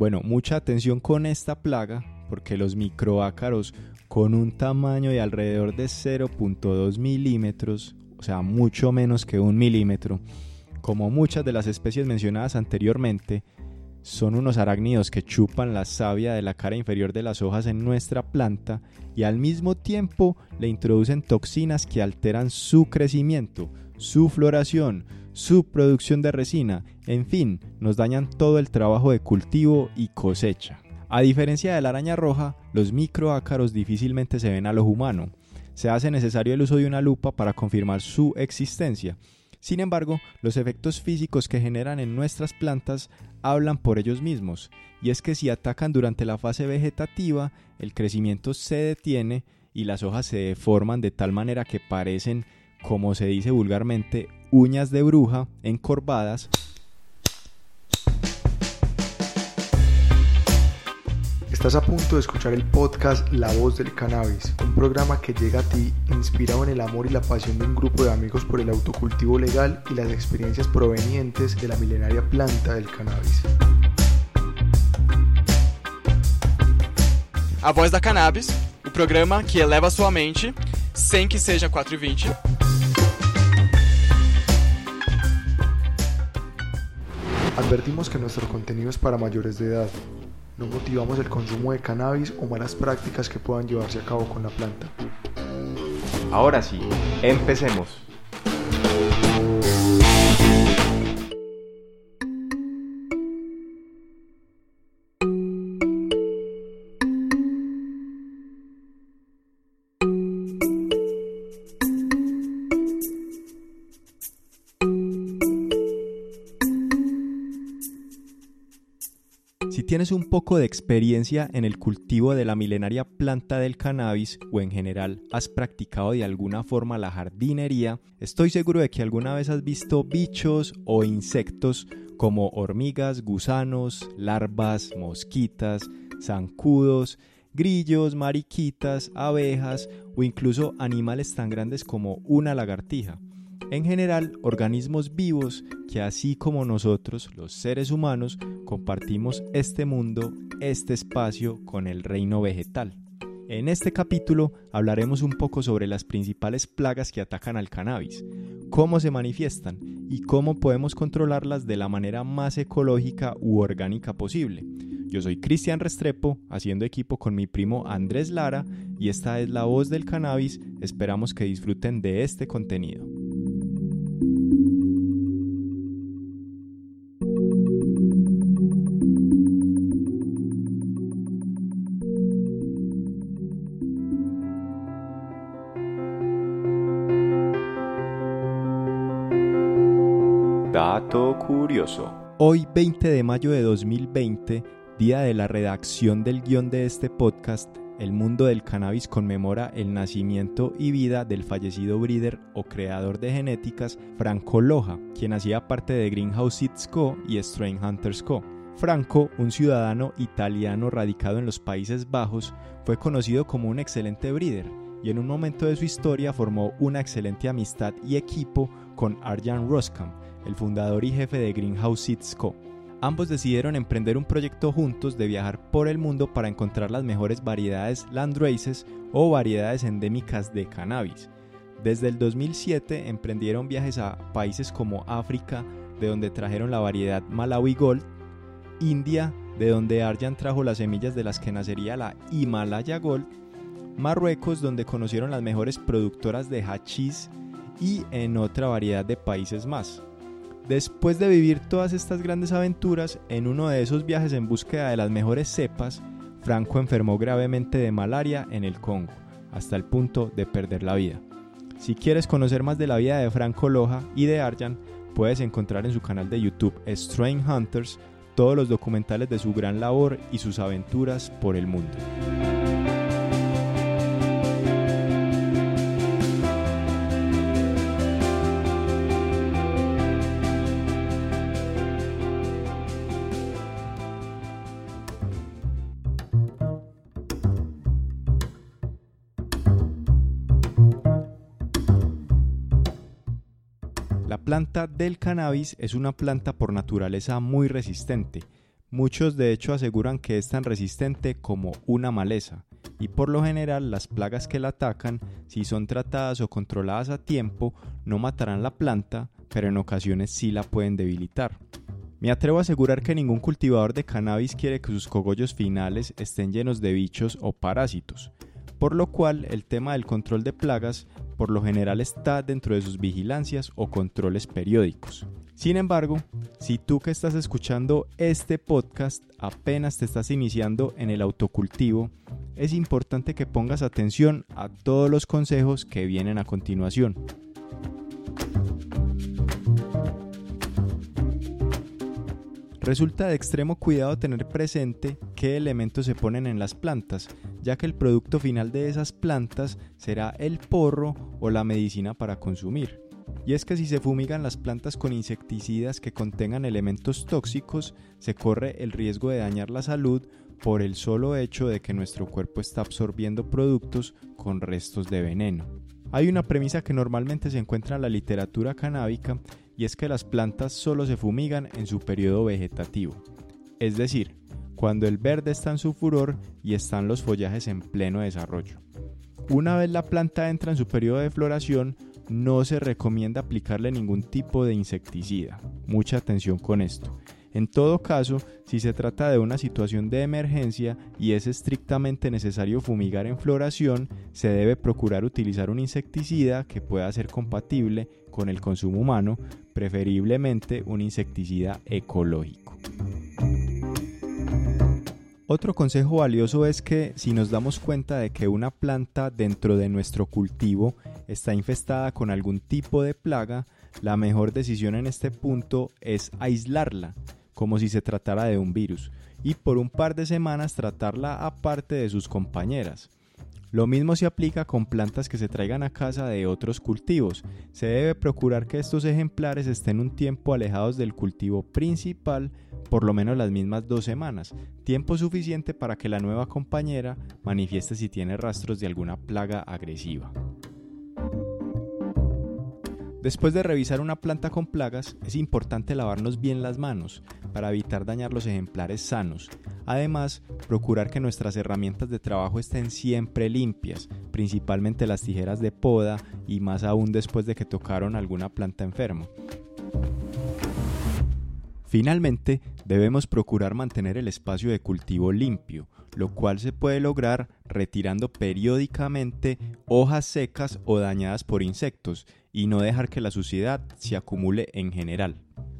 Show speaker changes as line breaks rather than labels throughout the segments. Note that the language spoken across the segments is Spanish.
Bueno, mucha atención con esta plaga porque los microácaros con un tamaño de alrededor de 0.2 milímetros, o sea, mucho menos que un milímetro, como muchas de las especies mencionadas anteriormente, son unos arácnidos que chupan la savia de la cara inferior de las hojas en nuestra planta y al mismo tiempo le introducen toxinas que alteran su crecimiento, su floración, su producción de resina, en fin, nos dañan todo el trabajo de cultivo y cosecha. A diferencia de la araña roja, los microácaros difícilmente se ven a los humano. Se hace necesario el uso de una lupa para confirmar su existencia sin embargo, los efectos físicos que generan en nuestras plantas hablan por ellos mismos, y es que si atacan durante la fase vegetativa, el crecimiento se detiene y las hojas se deforman de tal manera que parecen, como se dice vulgarmente, uñas de bruja encorvadas
Estás a punto de escuchar el podcast La Voz del Cannabis, un programa que llega a ti inspirado en el amor y la pasión de un grupo de amigos por el autocultivo legal y las experiencias provenientes de la milenaria planta del cannabis.
A Voz da Cannabis, o programa que eleva sua mente sem que seja 420.
Advertimos que nuestro contenido es para mayores de edad no motivamos el consumo de cannabis o malas prácticas que puedan llevarse a cabo con la planta.
Ahora sí, empecemos. Tienes un poco de experiencia en el cultivo de la milenaria planta del cannabis o en general has practicado de alguna forma la jardinería, estoy seguro de que alguna vez has visto bichos o insectos como hormigas, gusanos, larvas, mosquitas, zancudos, grillos, mariquitas, abejas o incluso animales tan grandes como una lagartija. En general, organismos vivos que así como nosotros, los seres humanos, compartimos este mundo, este espacio con el reino vegetal. En este capítulo hablaremos un poco sobre las principales plagas que atacan al cannabis, cómo se manifiestan y cómo podemos controlarlas de la manera más ecológica u orgánica posible. Yo soy Cristian Restrepo, haciendo equipo con mi primo Andrés Lara y esta es la voz del cannabis. Esperamos que disfruten de este contenido. Curioso. Hoy 20 de mayo de 2020, día de la redacción del guion de este podcast, el mundo del cannabis conmemora el nacimiento y vida del fallecido breeder o creador de genéticas Franco Loja, quien hacía parte de Greenhouse Seeds Co. y Strain Hunters Co. Franco, un ciudadano italiano radicado en los Países Bajos, fue conocido como un excelente breeder y en un momento de su historia formó una excelente amistad y equipo con Arjan Roskam, el fundador y jefe de Greenhouse Seeds Co. Ambos decidieron emprender un proyecto juntos de viajar por el mundo para encontrar las mejores variedades landraces o variedades endémicas de cannabis. Desde el 2007 emprendieron viajes a países como África, de donde trajeron la variedad Malawi Gold, India, de donde Arjan trajo las semillas de las que nacería la Himalaya Gold, Marruecos, donde conocieron las mejores productoras de hachís y en otra variedad de países más. Después de vivir todas estas grandes aventuras, en uno de esos viajes en búsqueda de las mejores cepas, Franco enfermó gravemente de malaria en el Congo, hasta el punto de perder la vida. Si quieres conocer más de la vida de Franco Loja y de Arjan, puedes encontrar en su canal de YouTube Strain Hunters todos los documentales de su gran labor y sus aventuras por el mundo. Planta del cannabis es una planta por naturaleza muy resistente, Muchos de hecho aseguran que es tan resistente como una maleza, y por lo general las plagas que la atacan, si son tratadas o controladas a tiempo, no matarán la planta, pero en ocasiones sí la pueden debilitar. Me atrevo a asegurar que ningún cultivador de cannabis quiere que sus cogollos finales estén llenos de bichos o parásitos, por lo cual el tema del control de plagas por lo general está dentro de sus vigilancias o controles periódicos. Sin embargo, si tú que estás escuchando este podcast apenas te estás iniciando en el autocultivo, es importante que pongas atención a todos los consejos que vienen a continuación. Resulta de extremo cuidado tener presente qué elementos se ponen en las plantas, ya que el producto final de esas plantas será el porro o la medicina para consumir. Y es que si se fumigan las plantas con insecticidas que contengan elementos tóxicos, se corre el riesgo de dañar la salud por el solo hecho de que nuestro cuerpo está absorbiendo productos con restos de veneno. Hay una premisa que normalmente se encuentra en la literatura canábica y es que las plantas solo se fumigan en su periodo vegetativo, es decir, cuando el verde está en su furor y están los follajes en pleno desarrollo. Una vez la planta entra en su periodo de floración, no se recomienda aplicarle ningún tipo de insecticida. Mucha atención con esto. En todo caso, si se trata de una situación de emergencia y es estrictamente necesario fumigar en floración, se debe procurar utilizar un insecticida que pueda ser compatible con el consumo humano, preferiblemente un insecticida ecológico. Otro consejo valioso es que si nos damos cuenta de que una planta dentro de nuestro cultivo está infestada con algún tipo de plaga, la mejor decisión en este punto es aislarla como si se tratara de un virus, y por un par de semanas tratarla aparte de sus compañeras. Lo mismo se aplica con plantas que se traigan a casa de otros cultivos. Se debe procurar que estos ejemplares estén un tiempo alejados del cultivo principal, por lo menos las mismas dos semanas, tiempo suficiente para que la nueva compañera manifieste si tiene rastros de alguna plaga agresiva. Después de revisar una planta con plagas, es importante lavarnos bien las manos para evitar dañar los ejemplares sanos. Además, procurar que nuestras herramientas de trabajo estén siempre limpias, principalmente las tijeras de poda y más aún después de que tocaron alguna planta enferma. Finalmente, debemos procurar mantener el espacio de cultivo limpio, lo cual se puede lograr retirando periódicamente hojas secas o dañadas por insectos y no dejar que la suciedad se acumule en general.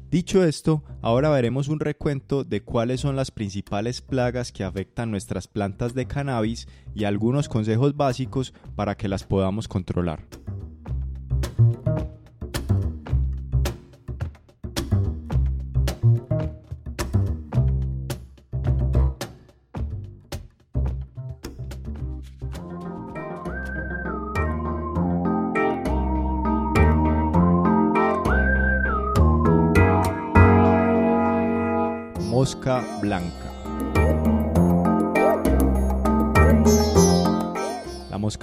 Dicho esto, ahora veremos un recuento de cuáles son las principales plagas que afectan nuestras plantas de cannabis y algunos consejos básicos para que las podamos controlar.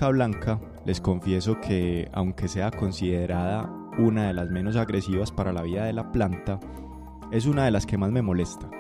Blanca, les confieso que aunque sea considerada una de las menos agresivas para la vida de la planta, es una de las que más me molesta.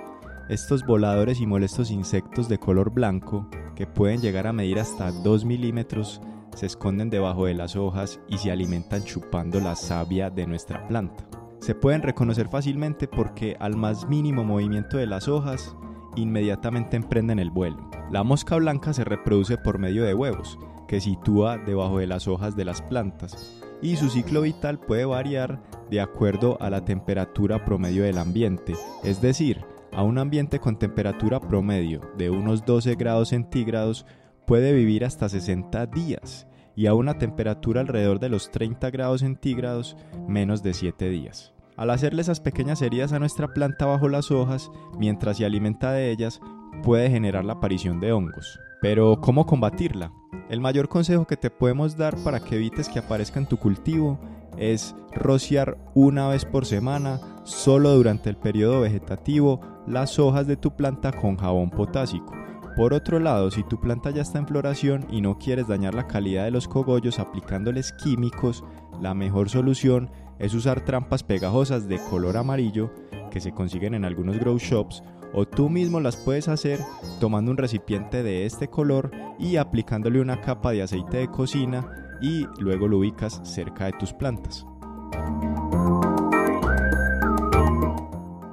Estos voladores y molestos insectos de color blanco, que pueden llegar a medir hasta 2 milímetros, se esconden debajo de las hojas y se alimentan chupando la savia de nuestra planta se pueden reconocer fácilmente porque al más mínimo movimiento de las hojas, inmediatamente emprenden el vuelo. La mosca blanca se reproduce por medio de huevos, que sitúa debajo de las hojas de las plantas, y su ciclo vital puede variar de acuerdo a la temperatura promedio del ambiente, es decir, a un ambiente con temperatura promedio de unos 12 grados centígrados puede vivir hasta 60 días y a una temperatura alrededor de los 30 grados centígrados menos de 7 días. Al hacerle esas pequeñas heridas a nuestra planta bajo las hojas, mientras se alimenta de ellas, puede generar la aparición de hongos. Pero, ¿cómo combatirla? El mayor consejo que te podemos dar para que evites que aparezca en tu cultivo es rociar una vez por semana, solo durante el periodo vegetativo, las hojas de tu planta con jabón potásico. Por otro lado, si tu planta ya está en floración y no quieres dañar la calidad de los cogollos aplicándoles químicos, la mejor solución es usar trampas pegajosas de color amarillo que se consiguen en algunos grow shops o tú mismo las puedes hacer tomando un recipiente de este color y aplicándole una capa de aceite de cocina y luego lo ubicas cerca de tus plantas.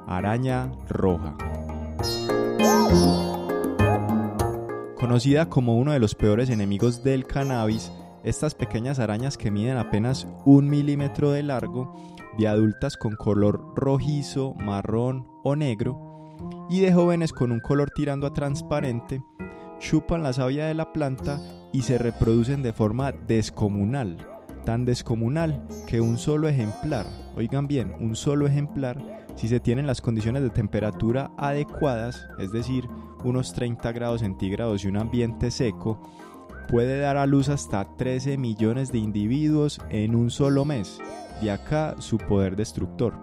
Araña roja. Conocida como uno de los peores enemigos del cannabis, estas pequeñas arañas que miden apenas un milímetro de largo, de adultas con color rojizo, marrón o negro, y de jóvenes con un color tirando a transparente, chupan la savia de la planta y se reproducen de forma descomunal, tan descomunal que un solo ejemplar, oigan bien, un solo ejemplar, si se tienen las condiciones de temperatura adecuadas, es decir, unos 30 grados centígrados y un ambiente seco, puede dar a luz hasta 13 millones de individuos en un solo mes, de acá su poder destructor.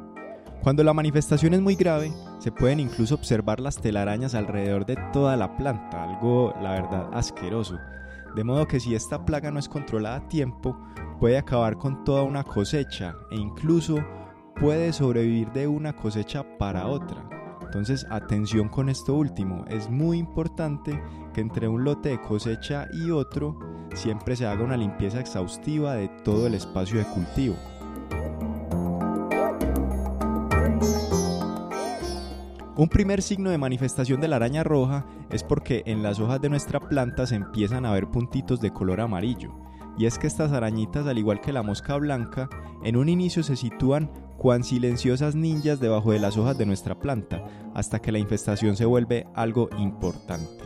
Cuando la manifestación es muy grave, se pueden incluso observar las telarañas alrededor de toda la planta, algo la verdad asqueroso. De modo que si esta plaga no es controlada a tiempo, puede acabar con toda una cosecha e incluso puede sobrevivir de una cosecha para otra. Entonces, atención con esto último. Es muy importante que entre un lote de cosecha y otro siempre se haga una limpieza exhaustiva de todo el espacio de cultivo. Un primer signo de manifestación de la araña roja es porque en las hojas de nuestra planta se empiezan a ver puntitos de color amarillo. Y es que estas arañitas, al igual que la mosca blanca, en un inicio se sitúan cuán silenciosas ninjas debajo de las hojas de nuestra planta, hasta que la infestación se vuelve algo importante.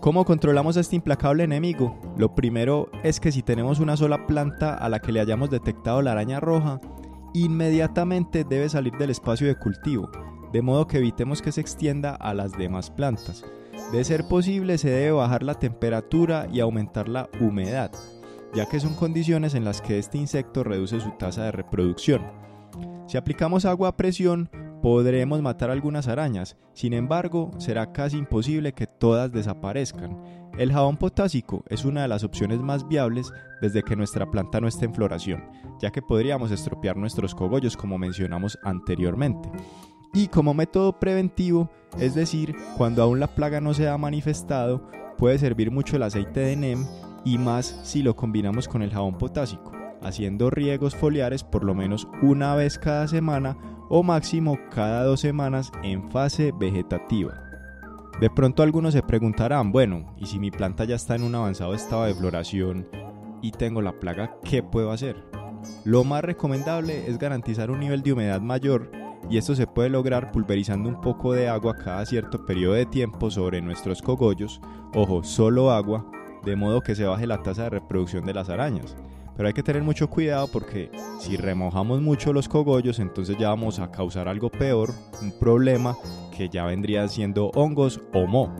¿Cómo controlamos a este implacable enemigo? Lo primero es que si tenemos una sola planta a la que le hayamos detectado la araña roja, inmediatamente debe salir del espacio de cultivo, de modo que evitemos que se extienda a las demás plantas. De ser posible se debe bajar la temperatura y aumentar la humedad, ya que son condiciones en las que este insecto reduce su tasa de reproducción. Si aplicamos agua a presión, podremos matar algunas arañas, sin embargo, será casi imposible que todas desaparezcan. El jabón potásico es una de las opciones más viables desde que nuestra planta no esté en floración, ya que podríamos estropear nuestros cogollos como mencionamos anteriormente. Y como método preventivo, es decir, cuando aún la plaga no se ha manifestado, puede servir mucho el aceite de NEM y más si lo combinamos con el jabón potásico haciendo riegos foliares por lo menos una vez cada semana o máximo cada dos semanas en fase vegetativa. De pronto algunos se preguntarán, bueno, ¿y si mi planta ya está en un avanzado estado de floración y tengo la plaga, qué puedo hacer? Lo más recomendable es garantizar un nivel de humedad mayor y esto se puede lograr pulverizando un poco de agua cada cierto periodo de tiempo sobre nuestros cogollos, ojo, solo agua, de modo que se baje la tasa de reproducción de las arañas. Pero hay que tener mucho cuidado porque si remojamos mucho los cogollos, entonces ya vamos a causar algo peor, un problema que ya vendría siendo hongos o moho.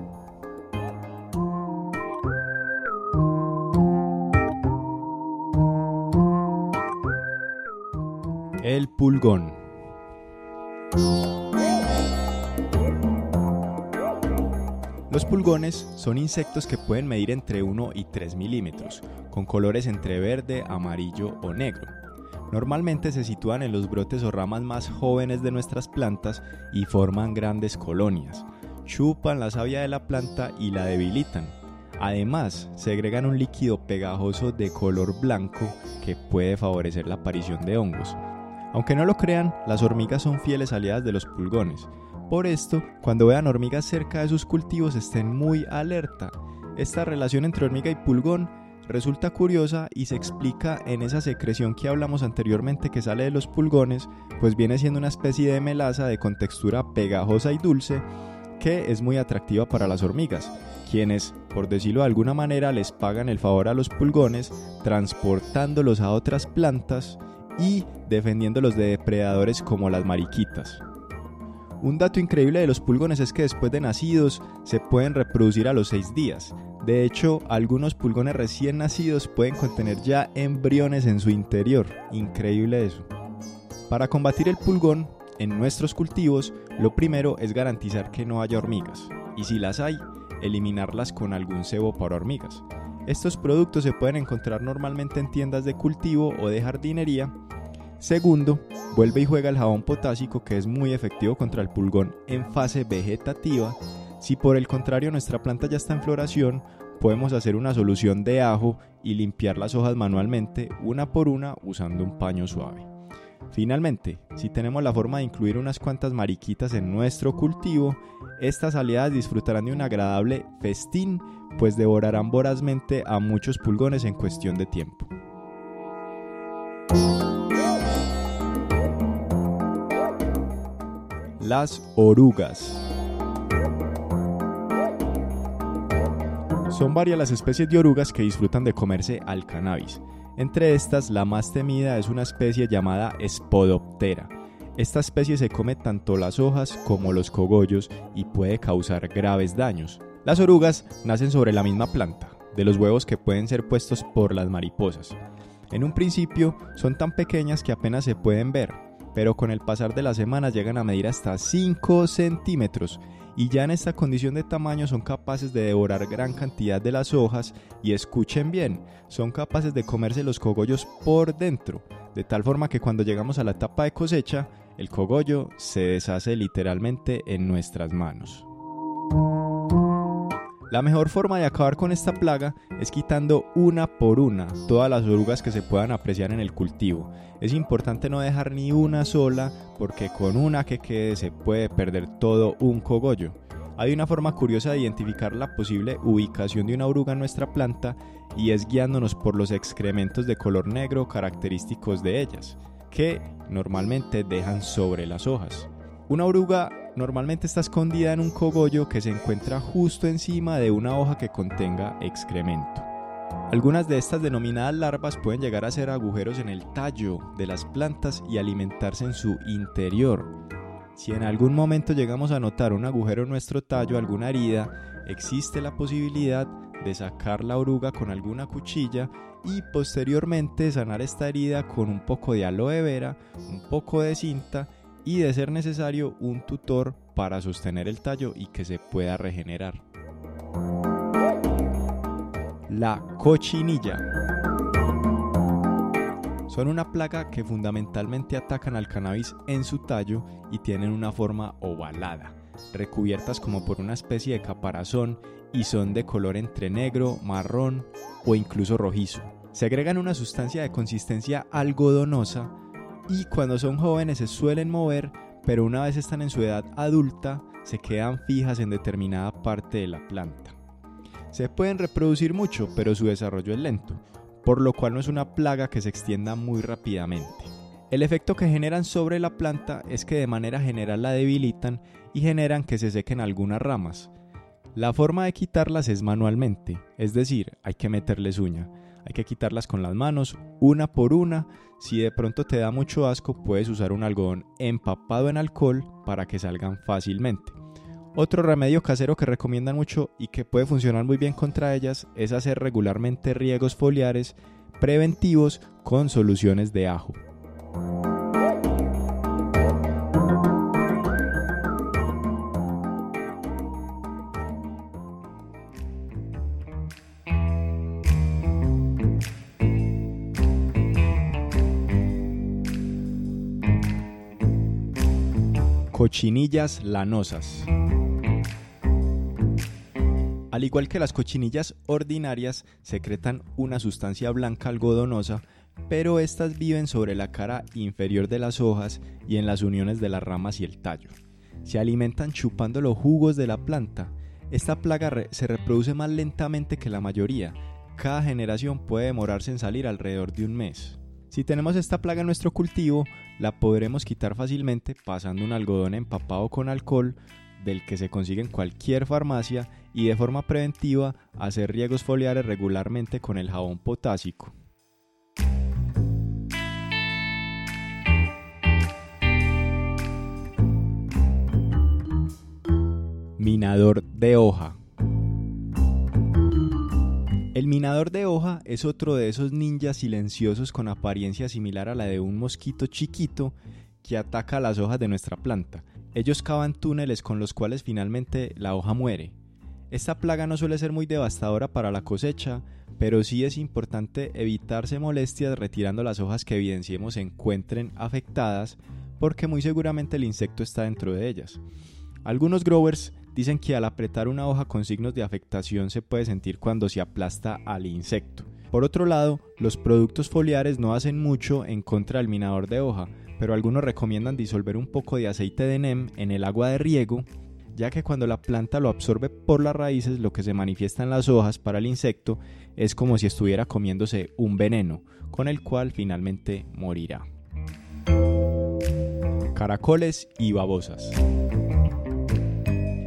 El pulgón. Los pulgones son insectos que pueden medir entre 1 y 3 milímetros, con colores entre verde, amarillo o negro. Normalmente se sitúan en los brotes o ramas más jóvenes de nuestras plantas y forman grandes colonias. Chupan la savia de la planta y la debilitan. Además, segregan un líquido pegajoso de color blanco que puede favorecer la aparición de hongos. Aunque no lo crean, las hormigas son fieles aliadas de los pulgones. Por esto, cuando vean hormigas cerca de sus cultivos estén muy alerta. Esta relación entre hormiga y pulgón resulta curiosa y se explica en esa secreción que hablamos anteriormente que sale de los pulgones, pues viene siendo una especie de melaza de contextura pegajosa y dulce que es muy atractiva para las hormigas, quienes, por decirlo de alguna manera, les pagan el favor a los pulgones transportándolos a otras plantas y defendiéndolos de depredadores como las mariquitas. Un dato increíble de los pulgones es que después de nacidos se pueden reproducir a los 6 días. De hecho, algunos pulgones recién nacidos pueden contener ya embriones en su interior. Increíble eso. Para combatir el pulgón, en nuestros cultivos, lo primero es garantizar que no haya hormigas. Y si las hay, eliminarlas con algún cebo para hormigas. Estos productos se pueden encontrar normalmente en tiendas de cultivo o de jardinería Segundo, vuelve y juega el jabón potásico que es muy efectivo contra el pulgón en fase vegetativa. Si por el contrario nuestra planta ya está en floración, podemos hacer una solución de ajo y limpiar las hojas manualmente una por una usando un paño suave. Finalmente, si tenemos la forma de incluir unas cuantas mariquitas en nuestro cultivo, estas aliadas disfrutarán de un agradable festín, pues devorarán vorazmente a muchos pulgones en cuestión de tiempo. Las orugas. Son varias las especies de orugas que disfrutan de comerse al cannabis. Entre estas, la más temida es una especie llamada Spodoptera. Esta especie se come tanto las hojas como los cogollos y puede causar graves daños. Las orugas nacen sobre la misma planta, de los huevos que pueden ser puestos por las mariposas. En un principio son tan pequeñas que apenas se pueden ver, pero con el pasar de las semanas llegan a medir hasta 5 centímetros y ya en esta condición de tamaño son capaces de devorar gran cantidad de las hojas y escuchen bien, son capaces de comerse los cogollos por dentro, de tal forma que cuando llegamos a la etapa de cosecha, el cogollo se deshace literalmente en nuestras manos. La mejor forma de acabar con esta plaga es quitando una por una todas las orugas que se puedan apreciar en el cultivo. Es importante no dejar ni una sola porque con una que quede se puede perder todo un cogollo. Hay una forma curiosa de identificar la posible ubicación de una oruga en nuestra planta y es guiándonos por los excrementos de color negro característicos de ellas, que normalmente dejan sobre las hojas. Una oruga normalmente está escondida en un cogollo que se encuentra justo encima de una hoja que contenga excremento. Algunas de estas denominadas larvas pueden llegar a ser agujeros en el tallo de las plantas y alimentarse en su interior. Si en algún momento llegamos a notar un agujero en nuestro tallo, alguna herida, existe la posibilidad de sacar la oruga con alguna cuchilla y posteriormente sanar esta herida con un poco de aloe vera, un poco de cinta y de ser necesario un tutor para sostener el tallo y que se pueda regenerar. La cochinilla. Son una plaga que fundamentalmente atacan al cannabis en su tallo y tienen una forma ovalada, recubiertas como por una especie de caparazón y son de color entre negro, marrón o incluso rojizo. Se agregan una sustancia de consistencia algodonosa y cuando son jóvenes se suelen mover, pero una vez están en su edad adulta se quedan fijas en determinada parte de la planta. Se pueden reproducir mucho, pero su desarrollo es lento, por lo cual no es una plaga que se extienda muy rápidamente. El efecto que generan sobre la planta es que de manera general la debilitan y generan que se sequen algunas ramas. La forma de quitarlas es manualmente, es decir, hay que meterles uña. Hay que quitarlas con las manos, una por una. Si de pronto te da mucho asco, puedes usar un algodón empapado en alcohol para que salgan fácilmente. Otro remedio casero que recomiendan mucho y que puede funcionar muy bien contra ellas es hacer regularmente riegos foliares preventivos con soluciones de ajo. Cochinillas lanosas. Al igual que las cochinillas ordinarias, secretan una sustancia blanca algodonosa, pero estas viven sobre la cara inferior de las hojas y en las uniones de las ramas y el tallo. Se alimentan chupando los jugos de la planta. Esta plaga se reproduce más lentamente que la mayoría. Cada generación puede demorarse en salir alrededor de un mes. Si tenemos esta plaga en nuestro cultivo, la podremos quitar fácilmente pasando un algodón empapado con alcohol del que se consigue en cualquier farmacia y de forma preventiva hacer riegos foliares regularmente con el jabón potásico. Minador de hoja. El minador de hoja es otro de esos ninjas silenciosos con apariencia similar a la de un mosquito chiquito que ataca las hojas de nuestra planta. Ellos cavan túneles con los cuales finalmente la hoja muere. Esta plaga no suele ser muy devastadora para la cosecha, pero sí es importante evitarse molestias retirando las hojas que evidenciemos se encuentren afectadas, porque muy seguramente el insecto está dentro de ellas. Algunos growers dicen que al apretar una hoja con signos de afectación se puede sentir cuando se aplasta al insecto. Por otro lado, los productos foliares no hacen mucho en contra del minador de hoja, pero algunos recomiendan disolver un poco de aceite de NEM en el agua de riego, ya que cuando la planta lo absorbe por las raíces, lo que se manifiesta en las hojas para el insecto es como si estuviera comiéndose un veneno, con el cual finalmente morirá. Caracoles y babosas.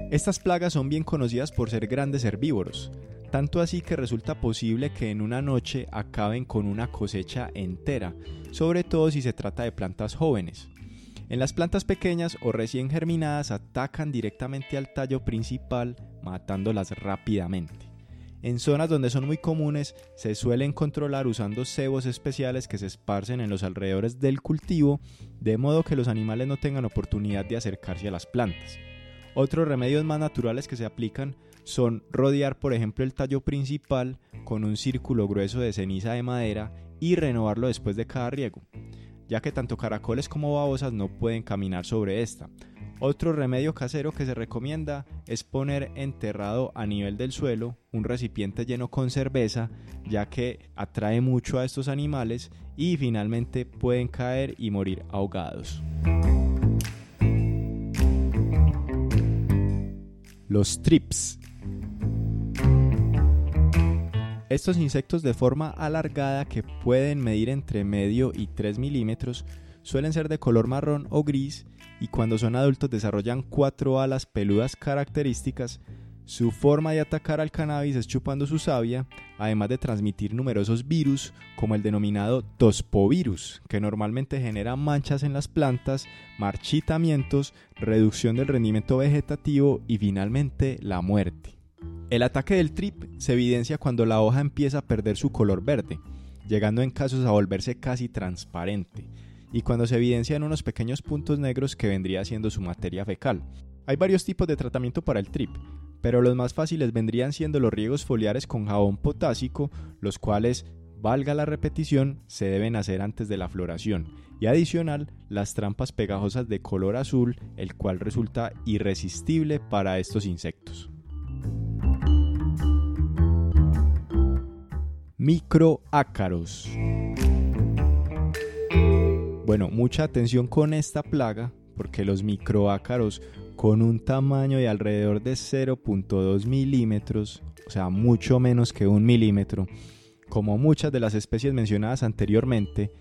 Estas plagas son bien conocidas por ser grandes herbívoros, tanto así que resulta posible que en una noche acaben con una cosecha entera, sobre todo si se trata de plantas jóvenes. En las plantas pequeñas o recién germinadas atacan directamente al tallo principal, matándolas rápidamente. En zonas donde son muy comunes se suelen controlar usando cebos especiales que se esparcen en los alrededores del cultivo, de modo que los animales no tengan oportunidad de acercarse a las plantas. Otros remedios más naturales que se aplican son rodear por ejemplo el tallo principal con un círculo grueso de ceniza de madera y renovarlo después de cada riego, ya que tanto caracoles como babosas no pueden caminar sobre esta. Otro remedio casero que se recomienda es poner enterrado a nivel del suelo un recipiente lleno con cerveza, ya que atrae mucho a estos animales y finalmente pueden caer y morir ahogados. Los trips. Estos insectos de forma alargada que pueden medir entre medio y 3 milímetros suelen ser de color marrón o gris y cuando son adultos desarrollan cuatro alas peludas características. Su forma de atacar al cannabis es chupando su savia, además de transmitir numerosos virus como el denominado tospovirus, que normalmente genera manchas en las plantas, marchitamientos, reducción del rendimiento vegetativo y finalmente la muerte. El ataque del trip se evidencia cuando la hoja empieza a perder su color verde, llegando en casos a volverse casi transparente, y cuando se evidencian unos pequeños puntos negros que vendría siendo su materia fecal. Hay varios tipos de tratamiento para el trip, pero los más fáciles vendrían siendo los riegos foliares con jabón potásico, los cuales, valga la repetición, se deben hacer antes de la floración, y adicional las trampas pegajosas de color azul, el cual resulta irresistible para estos insectos. Microácaros. Bueno, mucha atención con esta plaga porque los microácaros con un tamaño de alrededor de 0.2 milímetros, o sea, mucho menos que un milímetro, como muchas de las especies mencionadas anteriormente,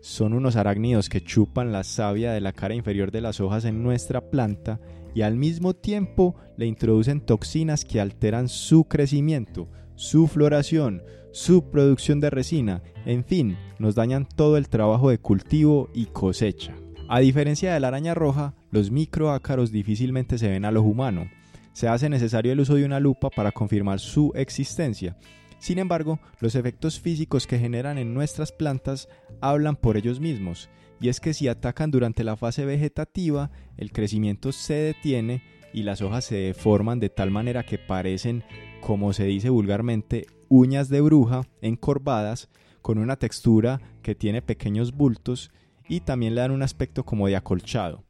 son unos arácnidos que chupan la savia de la cara inferior de las hojas en nuestra planta y al mismo tiempo le introducen toxinas que alteran su crecimiento, su floración, su producción de resina, en fin, nos dañan todo el trabajo de cultivo y cosecha. A diferencia de la araña roja, los microácaros difícilmente se ven a ojo humano. Se hace necesario el uso de una lupa para confirmar su existencia. Sin embargo, los efectos físicos que generan en nuestras plantas hablan por ellos mismos, y es que si atacan durante la fase vegetativa, el crecimiento se detiene y las hojas se deforman de tal manera que parecen, como se dice vulgarmente, uñas de bruja encorvadas con una textura que tiene pequeños bultos y también le dan un aspecto como de acolchado.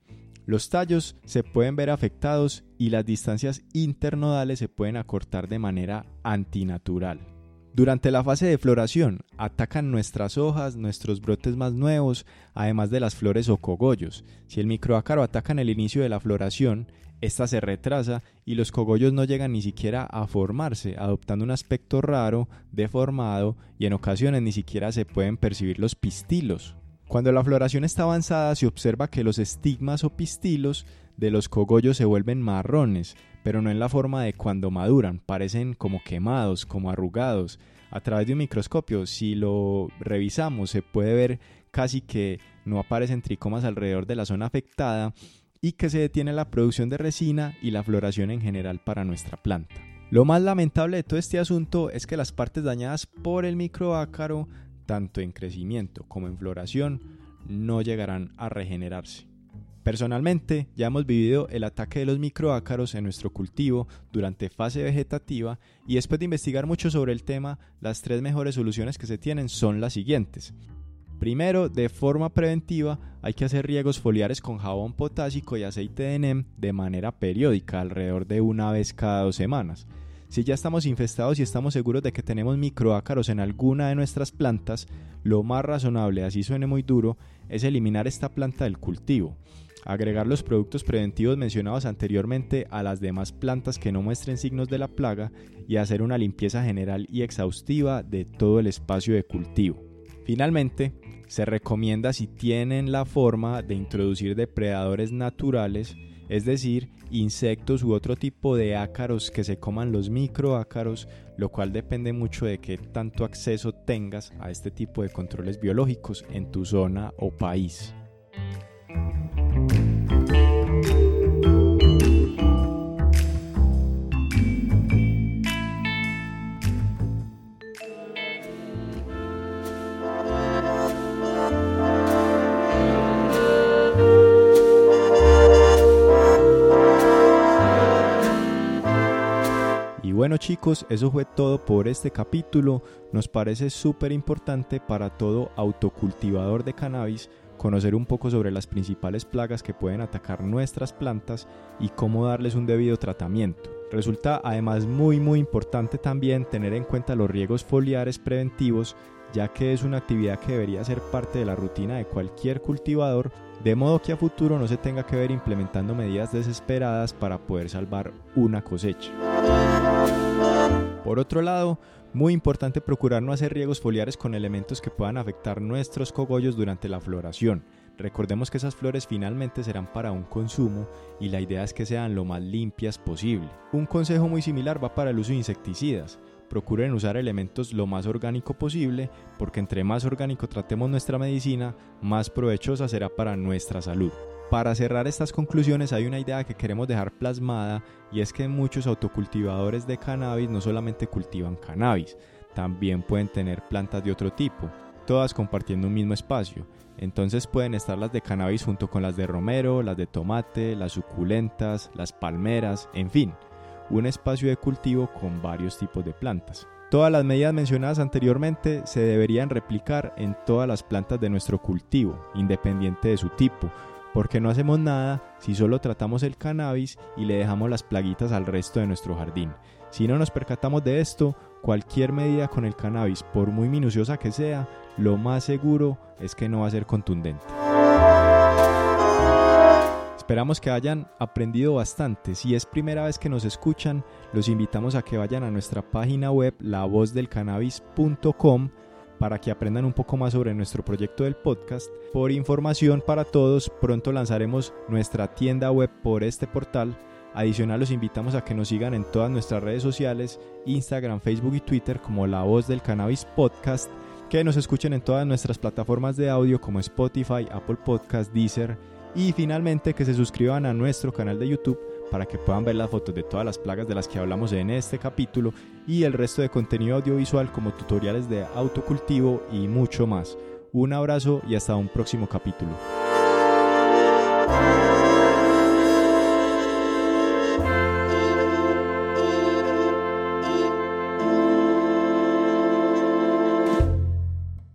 Los tallos se pueden ver afectados y las distancias internodales se pueden acortar de manera antinatural. Durante la fase de floración atacan nuestras hojas, nuestros brotes más nuevos, además de las flores o cogollos. Si el microácaro ataca en el inicio de la floración, esta se retrasa y los cogollos no llegan ni siquiera a formarse, adoptando un aspecto raro, deformado y en ocasiones ni siquiera se pueden percibir los pistilos. Cuando la floración está avanzada se observa que los estigmas o pistilos de los cogollos se vuelven marrones, pero no en la forma de cuando maduran, parecen como quemados, como arrugados. A través de un microscopio, si lo revisamos, se puede ver casi que no aparecen tricomas alrededor de la zona afectada y que se detiene la producción de resina y la floración en general para nuestra planta. Lo más lamentable de todo este asunto es que las partes dañadas por el microácaro, tanto en crecimiento como en floración, no llegarán a regenerarse. Personalmente, ya hemos vivido el ataque de los microácaros en nuestro cultivo durante fase vegetativa y después de investigar mucho sobre el tema, las tres mejores soluciones que se tienen son las siguientes. Primero, de forma preventiva, hay que hacer riegos foliares con jabón potásico y aceite de NEM de manera periódica, alrededor de una vez cada dos semanas. Si ya estamos infestados y estamos seguros de que tenemos microácaros en alguna de nuestras plantas, lo más razonable, así suene muy duro, es eliminar esta planta del cultivo agregar los productos preventivos mencionados anteriormente a las demás plantas que no muestren signos de la plaga y hacer una limpieza general y exhaustiva de todo el espacio de cultivo. Finalmente, se recomienda si tienen la forma de introducir depredadores naturales, es decir, insectos u otro tipo de ácaros que se coman los microácaros, lo cual depende mucho de qué tanto acceso tengas a este tipo de controles biológicos en tu zona o país. Chicos, eso fue todo por este capítulo. Nos parece súper importante para todo autocultivador de cannabis conocer un poco sobre las principales plagas que pueden atacar nuestras plantas y cómo darles un debido tratamiento. Resulta además muy muy importante también tener en cuenta los riegos foliares preventivos ya que es una actividad que debería ser parte de la rutina de cualquier cultivador, de modo que a futuro no se tenga que ver implementando medidas desesperadas para poder salvar una cosecha. Por otro lado, muy importante procurar no hacer riegos foliares con elementos que puedan afectar nuestros cogollos durante la floración. Recordemos que esas flores finalmente serán para un consumo y la idea es que sean lo más limpias posible. Un consejo muy similar va para el uso de insecticidas procuren usar elementos lo más orgánico posible, porque entre más orgánico tratemos nuestra medicina, más provechosa será para nuestra salud. Para cerrar estas conclusiones hay una idea que queremos dejar plasmada y es que muchos autocultivadores de cannabis no solamente cultivan cannabis, también pueden tener plantas de otro tipo, todas compartiendo un mismo espacio. Entonces pueden estar las de cannabis junto con las de romero, las de tomate, las suculentas, las palmeras, en fin un espacio de cultivo con varios tipos de plantas. Todas las medidas mencionadas anteriormente se deberían replicar en todas las plantas de nuestro cultivo, independiente de su tipo, porque no hacemos nada si solo tratamos el cannabis y le dejamos las plaguitas al resto de nuestro jardín. Si no nos percatamos de esto, cualquier medida con el cannabis, por muy minuciosa que sea, lo más seguro es que no va a ser contundente. Esperamos que hayan aprendido bastante. Si es primera vez que nos escuchan, los invitamos a que vayan a nuestra página web lavozdelcannabis.com para que aprendan un poco más sobre nuestro proyecto del podcast. Por información para todos, pronto lanzaremos nuestra tienda web por este portal. Adicional los invitamos a que nos sigan en todas nuestras redes sociales, Instagram, Facebook y Twitter como La Voz del Cannabis Podcast, que nos escuchen en todas nuestras plataformas de audio como Spotify, Apple Podcast, Deezer, y finalmente que se suscriban a nuestro canal de YouTube para que puedan ver las fotos de todas las plagas de las que hablamos en este capítulo y el resto de contenido audiovisual como tutoriales de autocultivo y mucho más. Un abrazo y hasta un próximo capítulo.